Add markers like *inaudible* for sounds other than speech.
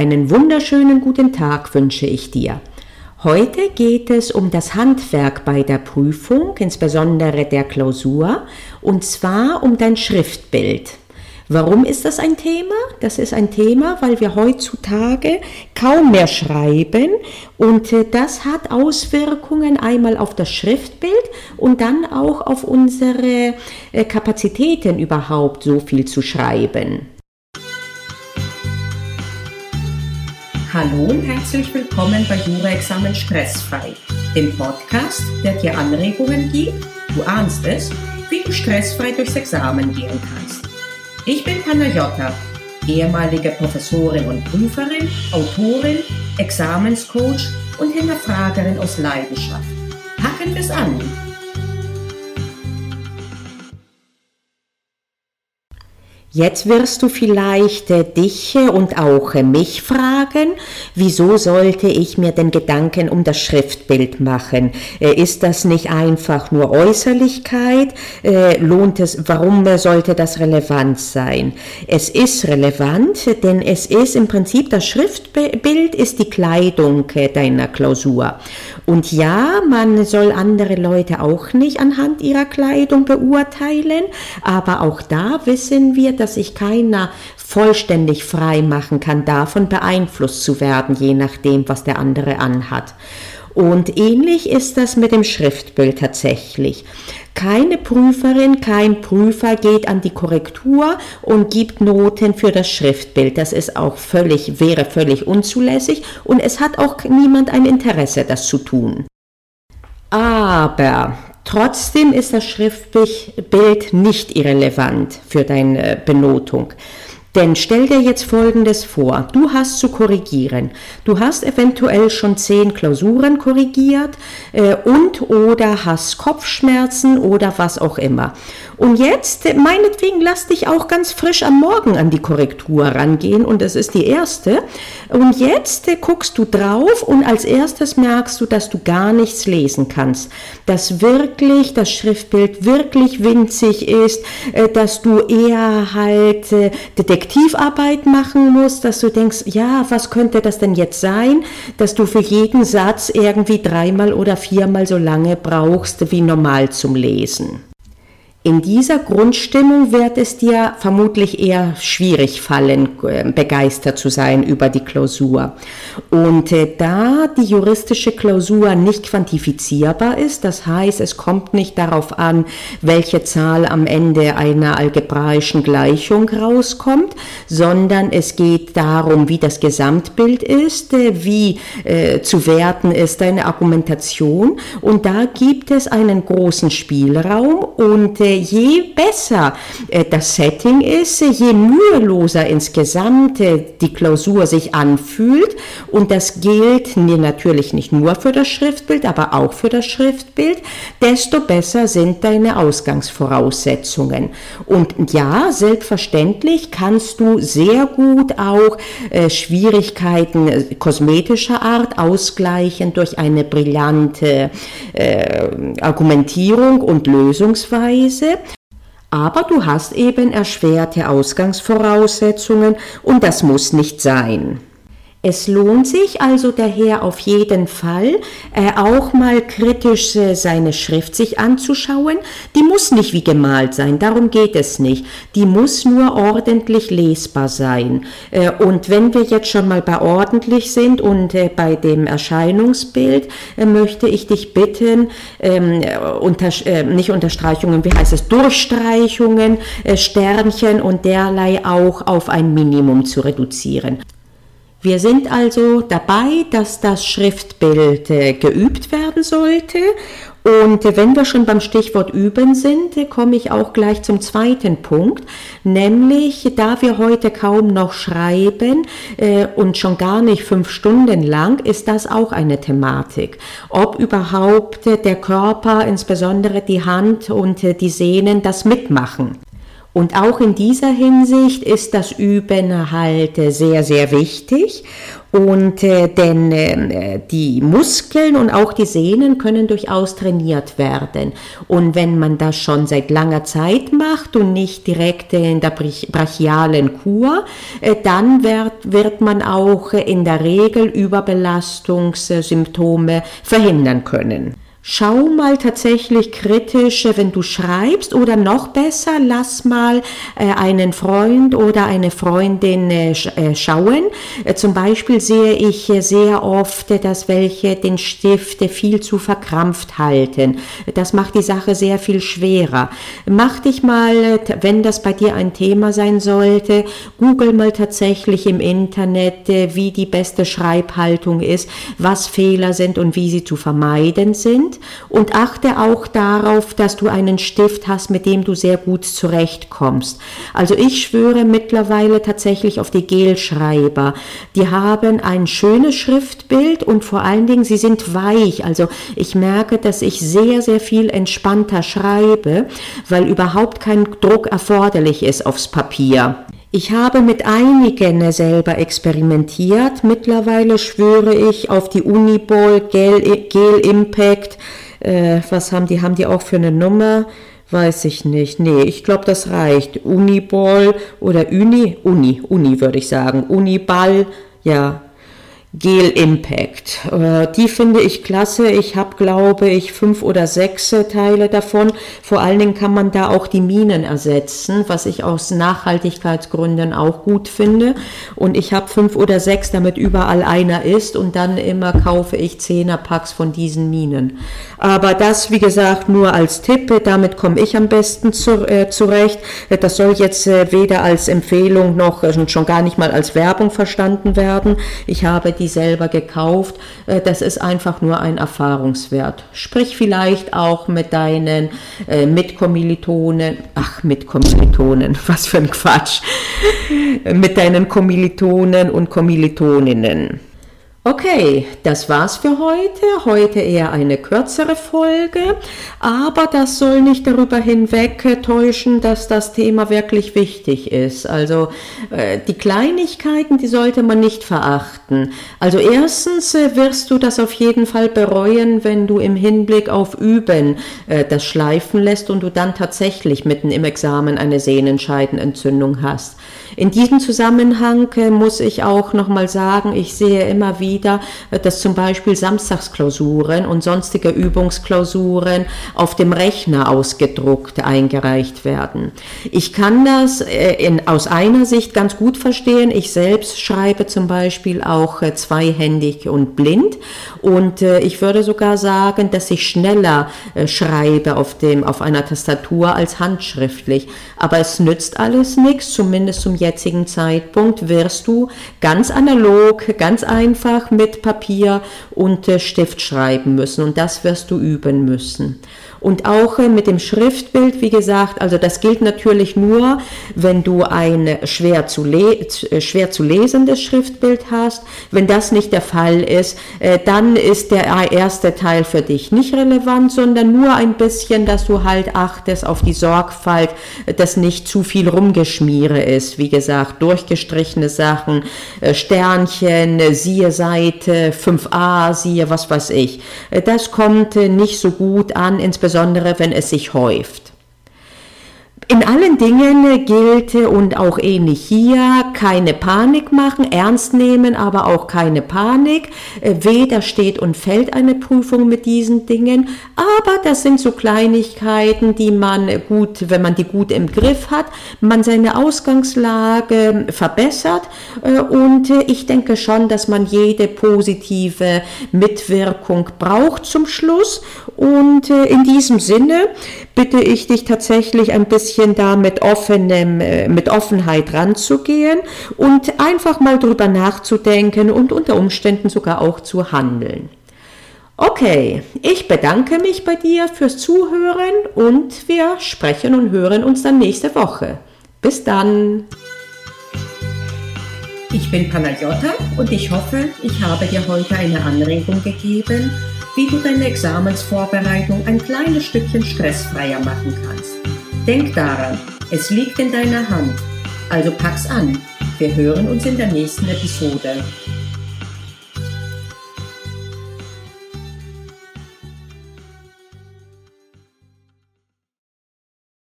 Einen wunderschönen guten Tag wünsche ich dir. Heute geht es um das Handwerk bei der Prüfung, insbesondere der Klausur, und zwar um dein Schriftbild. Warum ist das ein Thema? Das ist ein Thema, weil wir heutzutage kaum mehr schreiben und äh, das hat Auswirkungen einmal auf das Schriftbild und dann auch auf unsere äh, Kapazitäten überhaupt so viel zu schreiben. Hallo und herzlich willkommen bei Jura-Examen Stressfrei, dem Podcast, der dir Anregungen gibt, du ahnst es, wie du stressfrei durchs Examen gehen kannst. Ich bin Panayota, ehemalige Professorin und Prüferin, Autorin, Examenscoach und Hinterfragerin aus Leidenschaft. Packen wir's an! Jetzt wirst du vielleicht äh, dich und auch äh, mich fragen, wieso sollte ich mir den Gedanken um das Schriftbild machen? Äh, ist das nicht einfach nur Äußerlichkeit? Äh, lohnt es, warum sollte das relevant sein? Es ist relevant, denn es ist im Prinzip das Schriftbild ist die Kleidung äh, deiner Klausur. Und ja, man soll andere Leute auch nicht anhand ihrer Kleidung beurteilen, aber auch da wissen wir, dass sich keiner vollständig frei machen kann, davon beeinflusst zu werden, je nachdem, was der andere anhat. Und ähnlich ist das mit dem Schriftbild tatsächlich. Keine Prüferin, kein Prüfer geht an die Korrektur und gibt Noten für das Schriftbild. Das ist auch völlig, wäre völlig unzulässig und es hat auch niemand ein Interesse, das zu tun. Aber Trotzdem ist das Schriftbild nicht irrelevant für deine Benotung. Denn stell dir jetzt Folgendes vor. Du hast zu korrigieren. Du hast eventuell schon zehn Klausuren korrigiert äh, und oder hast Kopfschmerzen oder was auch immer. Und jetzt, meinetwegen, lass dich auch ganz frisch am Morgen an die Korrektur rangehen und das ist die erste. Und jetzt äh, guckst du drauf und als erstes merkst du, dass du gar nichts lesen kannst. Dass wirklich das Schriftbild wirklich winzig ist, äh, dass du eher halt äh, Detektivarbeit machen musst, dass du denkst, ja, was könnte das denn jetzt sein, dass du für jeden Satz irgendwie dreimal oder viermal so lange brauchst wie normal zum Lesen. In dieser Grundstimmung wird es dir vermutlich eher schwierig fallen, äh, begeistert zu sein über die Klausur. Und äh, da die juristische Klausur nicht quantifizierbar ist, das heißt, es kommt nicht darauf an, welche Zahl am Ende einer algebraischen Gleichung rauskommt, sondern es geht darum, wie das Gesamtbild ist, äh, wie äh, zu werten ist deine Argumentation. Und da gibt es einen großen Spielraum und je besser äh, das Setting ist, je müheloser insgesamt äh, die Klausur sich anfühlt. Und das gilt natürlich nicht nur für das Schriftbild, aber auch für das Schriftbild, desto besser sind deine Ausgangsvoraussetzungen. Und ja, selbstverständlich kannst du sehr gut auch äh, Schwierigkeiten kosmetischer Art ausgleichen durch eine brillante äh, Argumentierung und Lösungsweise. Weise, aber du hast eben erschwerte Ausgangsvoraussetzungen und das muss nicht sein. Es lohnt sich also daher auf jeden Fall äh, auch mal kritisch äh, seine Schrift sich anzuschauen. Die muss nicht wie gemalt sein, darum geht es nicht. Die muss nur ordentlich lesbar sein. Äh, und wenn wir jetzt schon mal bei ordentlich sind und äh, bei dem Erscheinungsbild, äh, möchte ich dich bitten, ähm, unter, äh, nicht Unterstreichungen, wie heißt es, Durchstreichungen, Sternchen und derlei auch auf ein Minimum zu reduzieren. Wir sind also dabei, dass das Schriftbild äh, geübt werden sollte. Und äh, wenn wir schon beim Stichwort üben sind, äh, komme ich auch gleich zum zweiten Punkt, nämlich da wir heute kaum noch schreiben und schon gar nicht fünf Stunden lang, ist das auch eine Thematik. Ob überhaupt der Körper, insbesondere die Hand und die Sehnen, das mitmachen. Und auch in dieser Hinsicht ist das Üben halt sehr, sehr wichtig. Und äh, denn äh, die Muskeln und auch die Sehnen können durchaus trainiert werden. Und wenn man das schon seit langer Zeit macht und nicht direkt in der brachialen Kur, äh, dann wird, wird man auch in der Regel Überbelastungssymptome verhindern können. Schau mal tatsächlich kritisch, wenn du schreibst oder noch besser, lass mal äh, einen Freund oder eine Freundin äh, äh, schauen. Zum Beispiel sehe ich sehr oft, dass welche den Stift viel zu verkrampft halten. Das macht die Sache sehr viel schwerer. Mach dich mal, wenn das bei dir ein Thema sein sollte, google mal tatsächlich im Internet, wie die beste Schreibhaltung ist, was Fehler sind und wie sie zu vermeiden sind sind und achte auch darauf, dass du einen Stift hast, mit dem du sehr gut zurechtkommst. Also ich schwöre mittlerweile tatsächlich auf die Gelschreiber. Die haben ein schönes Schriftbild und vor allen Dingen sie sind weich. Also ich merke, dass ich sehr, sehr viel entspannter schreibe, weil überhaupt kein Druck erforderlich ist aufs Papier. Ich habe mit einigen selber experimentiert. Mittlerweile schwöre ich auf die Uniball, Gel, Gel Impact. Äh, was haben die? Haben die auch für eine Nummer? Weiß ich nicht. Nee, ich glaube, das reicht. Uniball oder Uni? Uni, Uni würde ich sagen. Uniball, ja, Gel Impact. Äh, die finde ich klasse. Ich habe, glaube ich, fünf oder sechs Teile davon. Vor allen Dingen kann man da auch die Minen ersetzen, was ich aus Nachhaltigkeitsgründen auch gut finde. Und ich habe fünf oder sechs, damit überall einer ist. Und dann immer kaufe ich Zehnerpacks von diesen Minen. Aber das, wie gesagt, nur als Tipp. Damit komme ich am besten zu, äh, zurecht. Das soll jetzt äh, weder als Empfehlung noch äh, schon gar nicht mal als Werbung verstanden werden. Ich habe die selber gekauft. Äh, das ist einfach nur ein Erfahrungswert. Sprich vielleicht auch mit deinen äh, Mitkommilitonen, ach Mitkommilitonen, *laughs* was für ein Quatsch, *laughs* mit deinen Kommilitonen und Kommilitoninnen. Okay, das war's für heute. Heute eher eine kürzere Folge, aber das soll nicht darüber hinwegtäuschen, dass das Thema wirklich wichtig ist. Also äh, die Kleinigkeiten, die sollte man nicht verachten. Also erstens äh, wirst du das auf jeden Fall bereuen, wenn du im Hinblick auf Üben äh, das schleifen lässt und du dann tatsächlich mitten im Examen eine Sehnenscheidenentzündung hast. In diesem Zusammenhang äh, muss ich auch nochmal sagen, ich sehe immer wieder, äh, dass zum Beispiel Samstagsklausuren und sonstige Übungsklausuren auf dem Rechner ausgedruckt eingereicht werden. Ich kann das äh, in, aus einer Sicht ganz gut verstehen. Ich selbst schreibe zum Beispiel auch zweihändig und blind und ich würde sogar sagen, dass ich schneller schreibe auf, dem, auf einer Tastatur als handschriftlich. Aber es nützt alles nichts, zumindest zum jetzigen Zeitpunkt wirst du ganz analog, ganz einfach mit Papier und äh, Stift schreiben müssen und das wirst du üben müssen. Und auch äh, mit dem Schriftbild, wie gesagt, also das gilt natürlich nur, wenn du ein schwer zu, äh, schwer zu lesendes Schriftbild hast. Wenn das nicht der Fall ist, äh, dann ist der erste Teil für dich nicht relevant, sondern nur ein bisschen, dass du halt achtest auf die Sorgfalt, dass nicht zu viel Rumgeschmiere ist. Wie gesagt, durchgestrichene Sachen, Sternchen, siehe Seite, 5a, siehe was weiß ich. Das kommt nicht so gut an, insbesondere wenn es sich häuft. In allen Dingen gilt und auch ähnlich hier, keine Panik machen, ernst nehmen, aber auch keine Panik. Äh, weder steht und fällt eine Prüfung mit diesen Dingen, aber das sind so Kleinigkeiten, die man gut, wenn man die gut im Griff hat, man seine Ausgangslage verbessert äh, und äh, ich denke schon, dass man jede positive Mitwirkung braucht zum Schluss und in diesem Sinne bitte ich dich tatsächlich ein bisschen da mit, offenem, äh, mit Offenheit ranzugehen und einfach mal drüber nachzudenken und unter Umständen sogar auch zu handeln. Okay, ich bedanke mich bei dir fürs Zuhören und wir sprechen und hören uns dann nächste Woche. Bis dann! Ich bin Panagiotta und ich hoffe, ich habe dir heute eine Anregung gegeben, wie du deine Examensvorbereitung ein kleines Stückchen stressfreier machen kannst. Denk daran, Es liegt in deiner Hand. Also pack's an. Wir hören uns in der nächsten Episode.